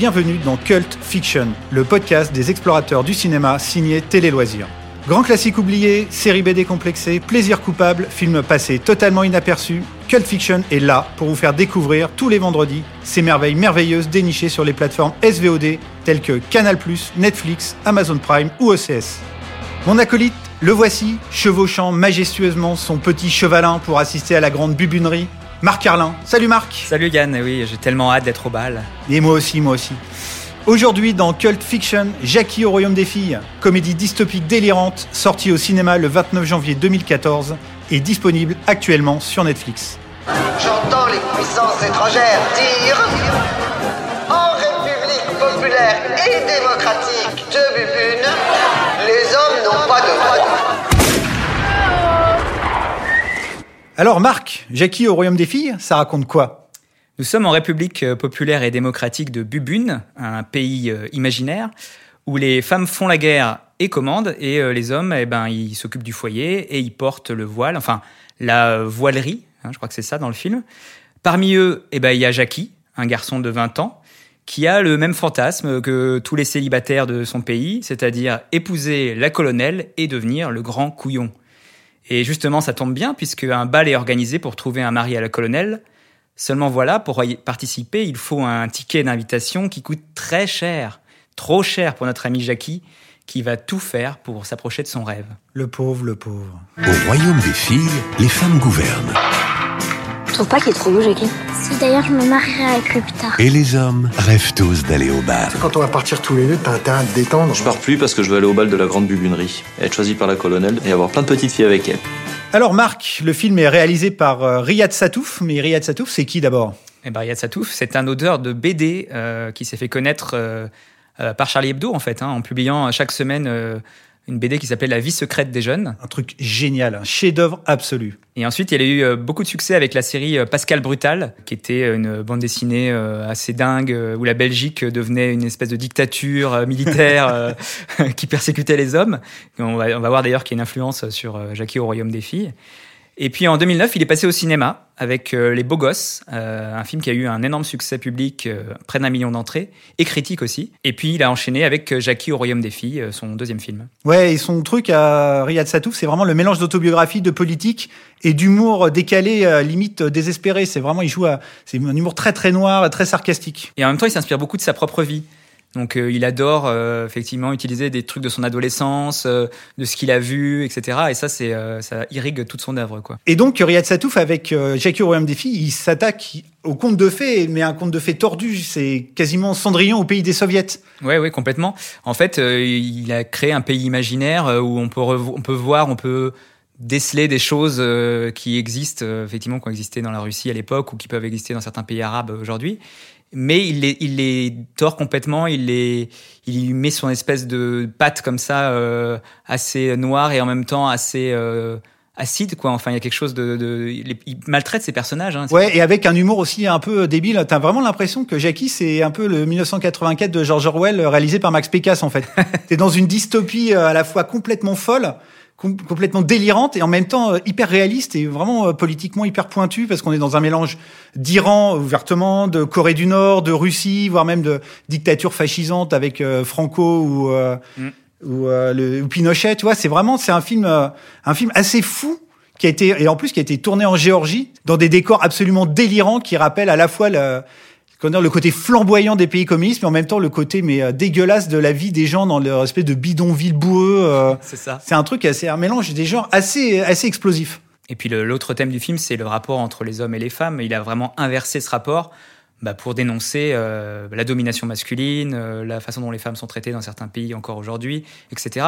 bienvenue dans Cult Fiction, le podcast des explorateurs du cinéma signé Télé Loisirs. Grand classique oublié, série B décomplexée, plaisir coupable, film passé totalement inaperçu, Cult Fiction est là pour vous faire découvrir tous les vendredis ces merveilles merveilleuses dénichées sur les plateformes SVOD telles que Canal+, Netflix, Amazon Prime ou OCS. Mon acolyte, le voici, chevauchant majestueusement son petit chevalin pour assister à la grande bubunerie. Marc Carlin. Salut Marc Salut Yann, oui, j'ai tellement hâte d'être au bal. Et moi aussi, moi aussi. Aujourd'hui, dans Cult Fiction, Jackie au Royaume des Filles, comédie dystopique délirante, sortie au cinéma le 29 janvier 2014 et disponible actuellement sur Netflix. J'entends les puissances étrangères dire En République populaire et démocratique de Bubune, les hommes n'ont pas de droits. Alors Marc, Jackie au Royaume des Filles, ça raconte quoi? Nous sommes en République euh, populaire et démocratique de Bubune, un pays euh, imaginaire, où les femmes font la guerre et commandent, et euh, les hommes, eh ben, ils s'occupent du foyer et ils portent le voile, enfin la voilerie, hein, je crois que c'est ça dans le film. Parmi eux, eh ben, il y a Jackie, un garçon de 20 ans, qui a le même fantasme que tous les célibataires de son pays, c'est-à-dire épouser la colonelle et devenir le grand couillon. Et justement, ça tombe bien puisque un bal est organisé pour trouver un mari à la colonelle. Seulement voilà, pour y participer, il faut un ticket d'invitation qui coûte très cher, trop cher pour notre ami Jackie, qui va tout faire pour s'approcher de son rêve. Le pauvre, le pauvre. Au royaume des filles, les femmes gouvernent. Pas qu'il est trop beau, Jackie Si d'ailleurs je me marierai avec lui plus tard. Et les hommes rêvent tous d'aller au bal. Quand on va partir tous les deux, t'as intérêt à te détendre. Je pars plus parce que je veux aller au bal de la grande bubunerie, être choisi par la colonelle et avoir plein de petites filles avec elle. Alors Marc, le film est réalisé par euh, Riyad Satouf, mais Riyad Satouf, c'est qui d'abord? Eh ben, Riyad Satouf, c'est un auteur de BD euh, qui s'est fait connaître euh, euh, par Charlie Hebdo, en fait, hein, en publiant chaque semaine euh, une BD qui s'appelait La vie secrète des jeunes. Un truc génial, un chef-d'œuvre absolu. Et ensuite, il a eu euh, beaucoup de succès avec la série euh, Pascal Brutal, qui était une bande dessinée euh, assez dingue, euh, où la Belgique devenait une espèce de dictature euh, militaire euh, qui persécutait les hommes. On, va, on va voir d'ailleurs qu'il y a une influence sur euh, Jackie au Royaume des filles. Et puis en 2009, il est passé au cinéma avec euh, Les Beaux Gosses, euh, un film qui a eu un énorme succès public, euh, près d'un million d'entrées, et critique aussi. Et puis il a enchaîné avec Jackie au Royaume des filles, son deuxième film. Ouais, et son truc à Riyad Satouf, c'est vraiment le mélange d'autobiographie, de politique et d'humour décalé, limite désespéré. C'est vraiment, il joue à, c'est un humour très très noir, très sarcastique. Et en même temps, il s'inspire beaucoup de sa propre vie. Donc euh, il adore euh, effectivement utiliser des trucs de son adolescence, euh, de ce qu'il a vu, etc. Et ça, c'est euh, ça irrigue toute son œuvre, quoi. Et donc Riyad Satouf, avec euh, Jackie au Royaume des Filles, il s'attaque au conte de fées, mais un conte de fées tordu. C'est quasiment Cendrillon au pays des soviets. Ouais, ouais, complètement. En fait, euh, il a créé un pays imaginaire où on peut on peut voir, on peut déceler des choses euh, qui existent euh, effectivement qui ont existé dans la Russie à l'époque ou qui peuvent exister dans certains pays arabes aujourd'hui. Mais il les, il les tord complètement, il les, il y met son espèce de patte comme ça, euh, assez noire et en même temps assez euh, acide, quoi. Enfin, il y a quelque chose de, de il, il maltraite ses personnages. Hein. Ouais, et avec un humour aussi un peu débile. T'as vraiment l'impression que Jackie, c'est un peu le 1984 de George Orwell euh, réalisé par Max Pécasse, en fait. T'es dans une dystopie euh, à la fois complètement folle, com- complètement délirante et en même temps euh, hyper réaliste et vraiment euh, politiquement hyper pointu parce qu'on est dans un mélange d'Iran ouvertement, de Corée du Nord, de Russie, voire même de dictature fascisante avec euh, Franco ou Mm. ou, le, ou Pinochet. Tu vois, c'est vraiment c'est un film un film assez fou qui a été et en plus qui a été tourné en Géorgie dans des décors absolument délirants qui rappellent à la fois le le côté flamboyant des pays communistes, mais en même temps le côté mais euh, dégueulasse de la vie des gens dans leur espèce de bidonville boueux. euh. C'est ça. c'est un truc assez un mélange des genres assez assez explosif. Et puis l'autre thème du film, c'est le rapport entre les hommes et les femmes. Il a vraiment inversé ce rapport bah, pour dénoncer euh, la domination masculine, euh, la façon dont les femmes sont traitées dans certains pays encore aujourd'hui, etc.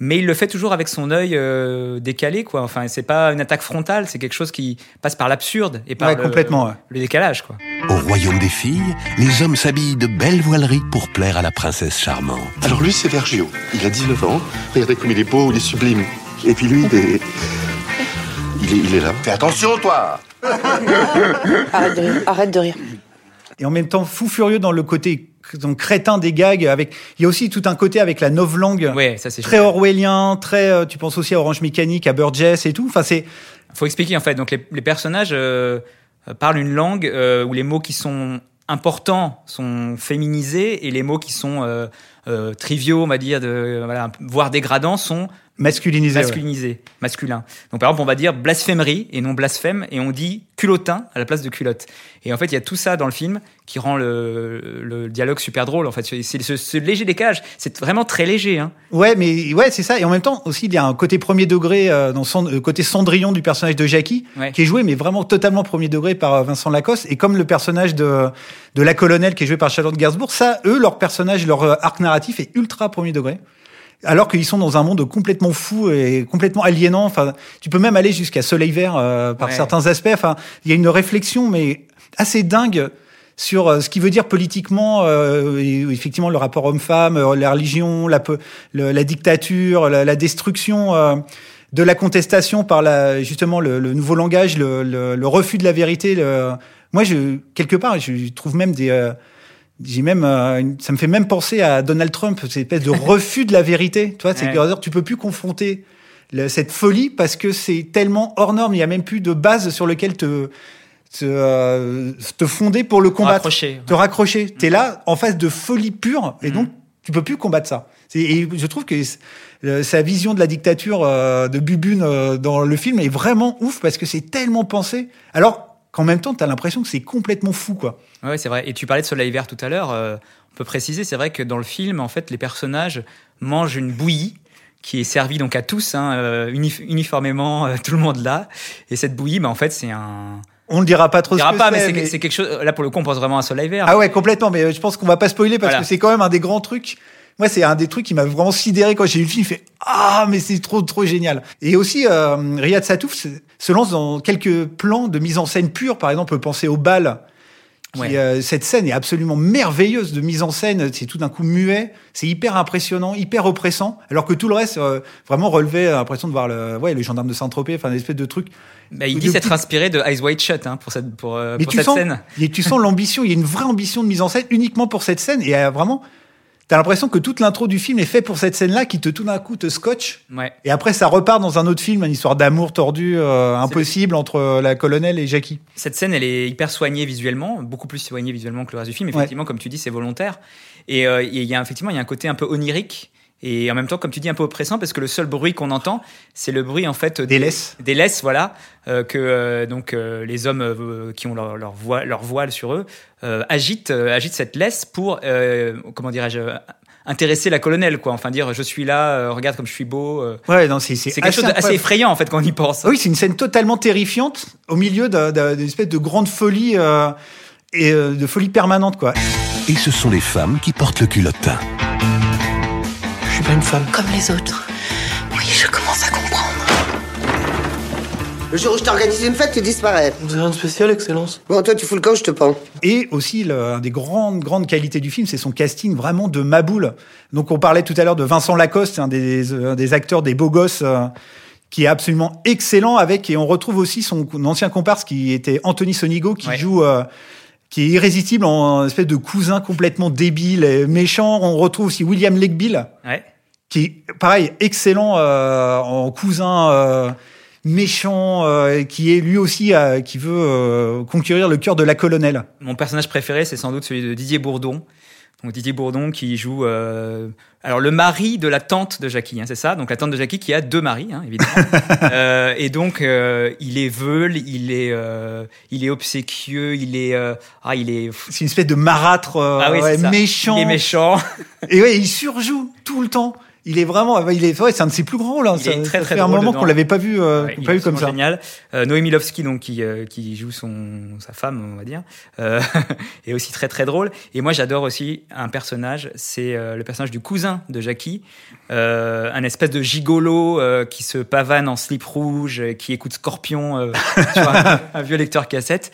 Mais il le fait toujours avec son œil euh, décalé, quoi. Enfin, c'est pas une attaque frontale, c'est quelque chose qui passe par l'absurde et par Ouais, le, complètement, ouais. le décalage, quoi. Au royaume des filles, les hommes s'habillent de belles voileries pour plaire à la princesse charmante. Alors lui, c'est Vergio. Il a 19 ans. Regardez comme il est beau, il est sublime. Et puis lui, il est... Il est, il est là. Fais attention, toi Arrête de rire. Arrête de rire. Et en même temps fou furieux dans le côté donc crétin des gags avec il y a aussi tout un côté avec la novlangue Ouais, ça c'est très orwellien, très euh, tu penses aussi à Orange Mécanique, à Burgess et tout. Enfin c'est faut expliquer en fait. Donc les, les personnages euh, euh, parlent une langue euh, où les mots qui sont importants sont féminisés et les mots qui sont euh, euh, triviaux, on va dire, de, voilà, voire dégradants, sont Masculinisé. ouais. masculinisés, masculins. Donc par exemple, on va dire blasphémerie et non blasphème, et on dit culottin à la place de culotte. Et en fait, il y a tout ça dans le film qui rend le, le dialogue super drôle. En fait, c'est ce, ce léger décalage. C'est vraiment très léger. Hein. Ouais, mais ouais, c'est ça. Et en même temps, aussi, il y a un côté premier degré, euh, dans son euh, côté Cendrillon du personnage de Jackie, Ouais. qui est joué, mais vraiment totalement premier degré par euh, Vincent Lacoste. Et comme le personnage de, de la colonelle qui est joué par Charlotte Gainsbourg, ça, eux, leur personnage, leur euh, arc narratif est ultra premier degré. Alors qu'ils sont dans un monde complètement fou et complètement aliénant. Enfin, tu peux même aller jusqu'à Soleil Vert euh, par Ouais. certains aspects. Enfin, il y a une réflexion, mais assez dingue sur euh, ce qui veut dire politiquement, euh, effectivement, le rapport homme-femme, euh, la religion, la, po- le- la dictature, la, la destruction euh, de la contestation par la, justement le, le nouveau langage, le, refus de la vérité. Moi, je, quelque part, je trouve même des... j'ai même, euh, une- ça me fait même penser à Donald Trump, cette espèce de refus de la vérité. Tu vois, c'est Ouais. que tu peux plus confronter le- cette folie parce que c'est tellement hors norme. Il y a même plus de base sur lequel te te, euh, te fonder pour le combattre, Raccrocher. te raccrocher. T'es là en face de folie pure et donc tu peux plus combattre ça. Et je trouve que euh, sa vision de la dictature euh, de Bubune dans le film est vraiment ouf parce que c'est tellement pensé. Alors qu'en même temps, t'as l'impression que c'est complètement fou, quoi. Ouais, c'est vrai. Et tu parlais de Soleil Vert tout à l'heure. euh, on peut préciser, c'est vrai que dans le film, en fait, les personnages mangent une bouillie qui est servie donc à tous, hein, euh, uni- uniformément, euh, tout le monde là. Et cette bouillie, bah, en fait, c'est un. On ne dira pas trop On ce dira que pas, mais c'est, c'est mais- c'est quelque chose. Là, pour le coup, on pense vraiment à Soleil Vert. Ah ouais, complètement. Mais euh, je pense qu'on va pas spoiler parce Voilà. que c'est quand même un des grands trucs. Moi, c'est un des trucs qui m'a vraiment sidéré quand j'ai vu le film. Il fait ah, mais c'est trop trop génial. Et aussi, euh, Riyad Satouf se, lance dans quelques plans de mise en scène pure. Par exemple, on peut penser au bal. qui, Ouais. euh, cette scène est absolument merveilleuse de mise en scène. C'est tout d'un coup muet. C'est hyper impressionnant, hyper oppressant. Alors que tout le reste, euh, vraiment relevait l'impression de voir le, ouais, le gendarme de Saint-Tropez, enfin, une espèce de truc. Bah, il dit s'être inspiré de Eyes Wide Shut hein, pour cette, pour, euh, cette sens, scène. et tu sens l'ambition, il y a une vraie ambition de mise en scène uniquement pour cette scène. Et euh, vraiment, t'as l'impression que toute l'intro du film est faite pour cette scène-là qui te tout d'un coup te scotche. Ouais. Et après, ça repart dans un autre film, une histoire d'amour tordu, euh, impossible entre euh, la colonelle et Jackie. Cette scène, elle est hyper soignée visuellement, beaucoup plus soignée visuellement que le reste du film. Effectivement, comme tu dis, c'est volontaire. Et euh, il y a effectivement, il y a un côté un peu onirique et en même temps, comme tu dis, un peu oppressant parce que le seul bruit qu'on entend, c'est le bruit en fait Des laisses. des laisses, voilà, euh, que euh, donc euh, les hommes euh, qui ont leur, leur, voile, leur voile sur eux euh, agitent, euh, agitent cette laisse pour, euh, comment dirais-je, intéresser la colonelle, quoi. Enfin dire, je suis là, euh, regarde comme je suis beau. euh. Ouais, non, c'est c'est c'est quelque chose d'assez effrayant en fait quand on y pense. Oui, c'est une scène totalement terrifiante au milieu d'un- d'un- d'une espèce de grande folie euh, et euh, de folie permanente, quoi. Et ce sont les femmes qui portent le culottin. Je suis pas une femme. Comme les autres. Oui, je commence à comprendre. Le jour où je t'organise une fête, tu disparais. Vous avez rien de spécial, Excellence Bon, toi, tu fous le camp, je te pends. Et aussi, le, un des grandes, grandes qualités du film, c'est son casting vraiment de maboule. Donc, on parlait tout à l'heure de Vincent Lacoste, un des, un des acteurs des beaux gosses, euh, qui est absolument excellent avec, et on retrouve aussi son ancien comparse qui était Anthony Sonigo, qui Ouais. joue, euh, qui est irrésistible en espèce de cousin complètement débile et méchant. On retrouve aussi William Legbill, Ouais. Qui est pareil excellent euh, en cousin euh, méchant euh, qui est lui aussi euh, qui veut euh, conquérir le cœur de la colonelle. Mon personnage préféré, c'est sans doute celui de Didier Bourdon. Donc Didier Bourdon qui joue euh, alors le mari de la tante de Jackie, hein, c'est ça? Donc la tante de Jackie qui a deux maris, hein, évidemment. Euh, et donc euh, il est veule, il est euh, il est obséquieux, il est euh, ah il est C'est une espèce de marâtre euh, ah oui, ouais, méchant. Il est méchant. Et ouais, il surjoue tout le temps. Il est vraiment, il est, ouais, c'est un de ses plus grands rôles. hein. Il Ça, est très, ça très fait un moment qu'on l'avait pas vu, euh, Ouais, pas vu comme ça. Génial. Euh, Noémie Lovski, donc qui, euh, qui joue son sa femme, on va dire, euh, est aussi très très drôle. Et moi, j'adore aussi un personnage, c'est euh, le personnage du cousin de Jackie, euh, un espèce de gigolo euh, qui se pavane en slip rouge, qui écoute Scorpion euh, sur un, un vieux lecteur cassette.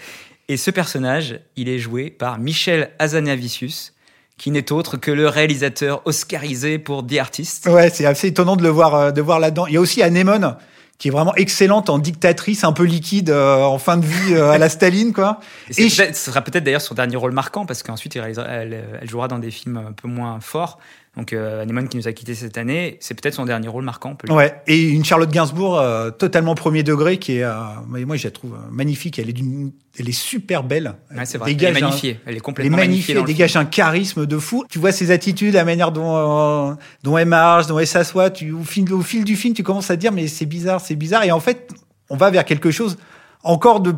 Et ce personnage, il est joué par Michel Azanavicius, qui n'est autre que le réalisateur oscarisé pour The Artist. Ouais, c'est assez étonnant de le voir, euh, de voir là-dedans. Il y a aussi Anémone, qui est vraiment excellente en dictatrice, un peu liquide, euh, en fin de vie euh, à la Staline, quoi. Et ce sera peut-être d'ailleurs son dernier rôle marquant parce qu'ensuite elle, elle jouera dans des films un peu moins forts. Donc euh, Anémone qui nous a quitté cette année, c'est peut-être son dernier rôle marquant. peut Ouais, et une Charlotte Gainsbourg euh, totalement premier degré qui est, euh, moi je la trouve euh, magnifique. Elle est d'une, elle est super belle. dire. Ouais, c'est Elle vrai. Elle est un- magnifiée. Elle est Elle est complètement magnifiée, magnifiée. elle dégage un charisme de fou. Tu vois ses attitudes, la manière dont, dont elle marche, dont elle s'assoit. Tu, au, fil, au fil du film, tu commences à te dire, mais c'est bizarre, c'est bizarre. Et en fait, on va vers quelque chose encore de,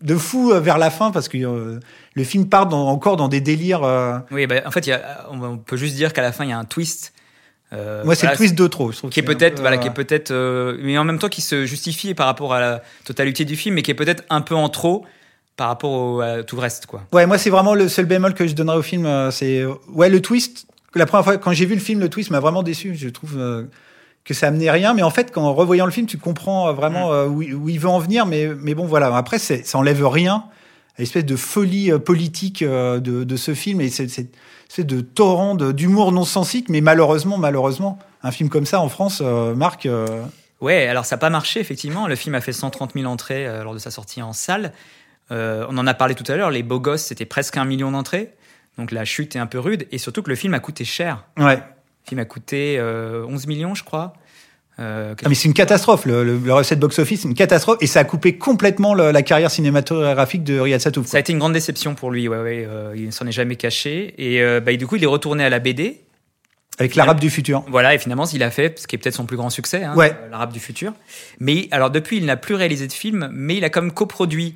de fou euh, vers la fin parce que euh, le film part dans- encore dans des délires. euh, Oui, bah, en fait, il y a- on peut juste dire qu'à la fin, il y a un twist. Euh, moi, c'est voilà, le twist de trop. Je trouve qui est peut-être peu, voilà qui est peut-être mais en même temps qui se justifie par rapport à la totalité du film mais qui est peut-être un peu en trop par rapport au, à tout le reste quoi Ouais, moi, c'est vraiment le seul bémol que je donnerais au film. C'est ouais, le twist. La première fois, quand j'ai vu le film, le twist m'a vraiment déçu. Je trouve que ça amenait rien. Mais en fait, quand en revoyant le film, tu comprends euh, vraiment euh, où, il- où il veut en venir. Mais, mais bon, voilà. Après, ça enlève rien à l'espèce de folie euh, politique de, de ce film et c'est de torrent d'humour non sensique. Mais malheureusement, malheureusement, un film comme ça en France, euh, Marc. euh, ouais alors ça n'a pas marché effectivement le film a fait 130 000 entrées lors de sa sortie en salle on en a parlé tout à l'heure les beaux gosses c'était presque un million d'entrées donc la chute est un peu rude et surtout que le film a coûté cher ouais. Le film a coûté euh, 11 millions je crois Euh, Ah, mais c'est une catastrophe. Le, le, le recette box-office, c'est une catastrophe. Et ça a coupé complètement le- la carrière cinématographique de Riyad Satouf. Ça a été une grande déception pour lui, ouais, ouais, euh, il ne s'en est jamais caché. Et euh, bah, du coup, il est retourné à la BD. Avec l'arabe du futur. Voilà, et finalement, il a fait ce qui est peut-être son plus grand succès, hein, Ouais. euh, l'Arabe du futur. Mais alors, depuis, il n'a plus réalisé de film, mais il a comme coproduit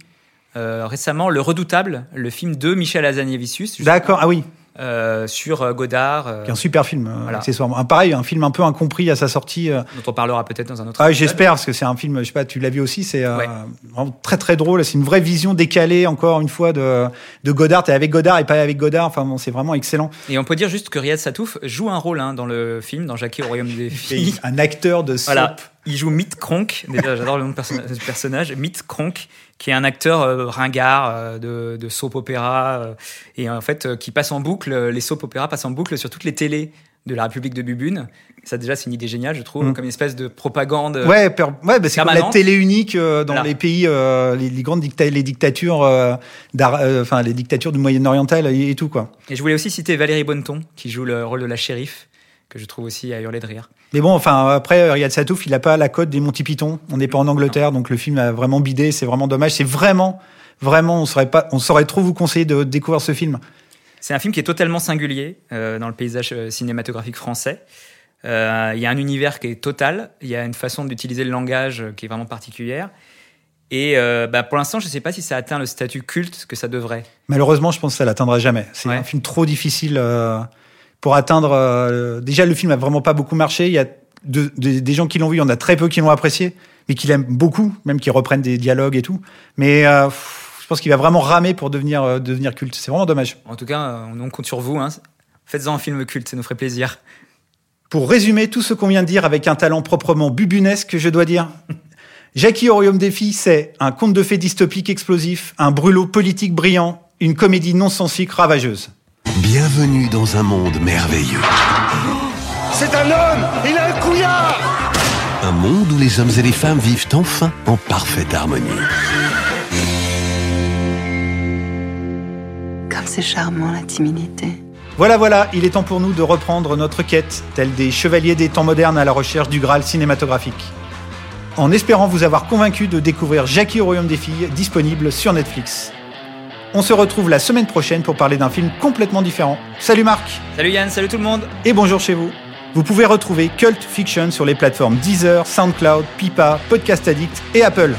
euh, récemment Le Redoutable, le film de Michel Hazanavicius, D'accord, ah oui, euh, sur euh, Godard, euh, qui est un super film, euh, Voilà. accessoirement. Un, pareil, un film un peu incompris à sa sortie. dont on parlera peut-être dans un autre Ah, j'espère, parce que c'est un film, je sais pas, tu l'as vu aussi, c'est Ouais. vraiment très très drôle. C'est une vraie vision décalée, encore une fois, de, de Godard. T'es avec Godard et pas avec Godard. Enfin, bon, c'est vraiment excellent. Et on peut dire juste que Riyad Satouf joue un rôle hein, dans le film, dans Jackie au Royaume des filles. un acteur de soap. Voilà, il joue Mitt Kronk. Déjà, j'adore le nom du personnage. Mitt Kronk, qui est un acteur euh, ringard euh, de, de soap opéra euh, et en fait qui passe en boucle. Les soap opéras passent en boucle sur toutes les télés de la République de Bubune. Ça déjà, c'est une idée géniale, je trouve, Mm. comme une espèce de propagande. Ouais, per- ouais bah, c'est comme la télé unique dans Voilà. les pays, les, les grandes dicta- les dictatures, enfin les dictatures du Moyen-Oriental et, et tout quoi. Et je voulais aussi citer Valérie Bonneton, qui joue le rôle de la shérif, que je trouve aussi à hurler de rire. Mais bon, enfin après Riyad Satouf, il a pas la cote des Monty Python. On n'est pas en Angleterre, donc le film a vraiment bidé. C'est vraiment dommage. C'est vraiment, vraiment, on saurait pas, on saurait trop vous conseiller de découvrir ce film. C'est un film qui est totalement singulier euh, dans le paysage euh, cinématographique français. Euh, Il y a un univers qui est total, il y a une façon d'utiliser le langage euh, qui est vraiment particulière. Et euh, bah, pour l'instant, je ne sais pas si ça atteint le statut culte que ça devrait. Malheureusement, je pense que ça l'atteindra jamais. C'est Ouais. un film trop difficile euh, pour atteindre. euh, déjà, le film a vraiment pas beaucoup marché. Il y a de- de- des gens qui l'ont vu, il y en a très peu qui l'ont apprécié, mais qui l'aiment beaucoup, même qui reprennent des dialogues et tout. Mais euh, je pense qu'il va vraiment ramer pour devenir euh, devenir culte. C'est vraiment dommage. En tout cas, euh, on compte sur vous. Hein. Faites-en un film culte, ça nous ferait plaisir. Pour résumer tout ce qu'on vient de dire avec un talent proprement bubunesque, je dois dire. Jackie au royaume des filles, c'est un conte de fées dystopique explosif, un brûlot politique brillant, une comédie non sensique ravageuse. Bienvenue dans un monde merveilleux. C'est un homme Il a un couillard Un monde où les hommes et les femmes vivent enfin en parfaite harmonie. Comme c'est charmant la timidité. Voilà, voilà, il est temps pour nous de reprendre notre quête, telle des chevaliers des temps modernes à la recherche du Graal cinématographique. En espérant vous avoir convaincu de découvrir Jackie au royaume des filles, disponible sur Netflix. On se retrouve la semaine prochaine pour parler d'un film complètement différent. Salut Marc Salut Yann, salut tout le monde et bonjour chez vous. Vous pouvez retrouver Cult Fiction sur les plateformes Deezer, SoundCloud, Pipa, Podcast Addict et Apple.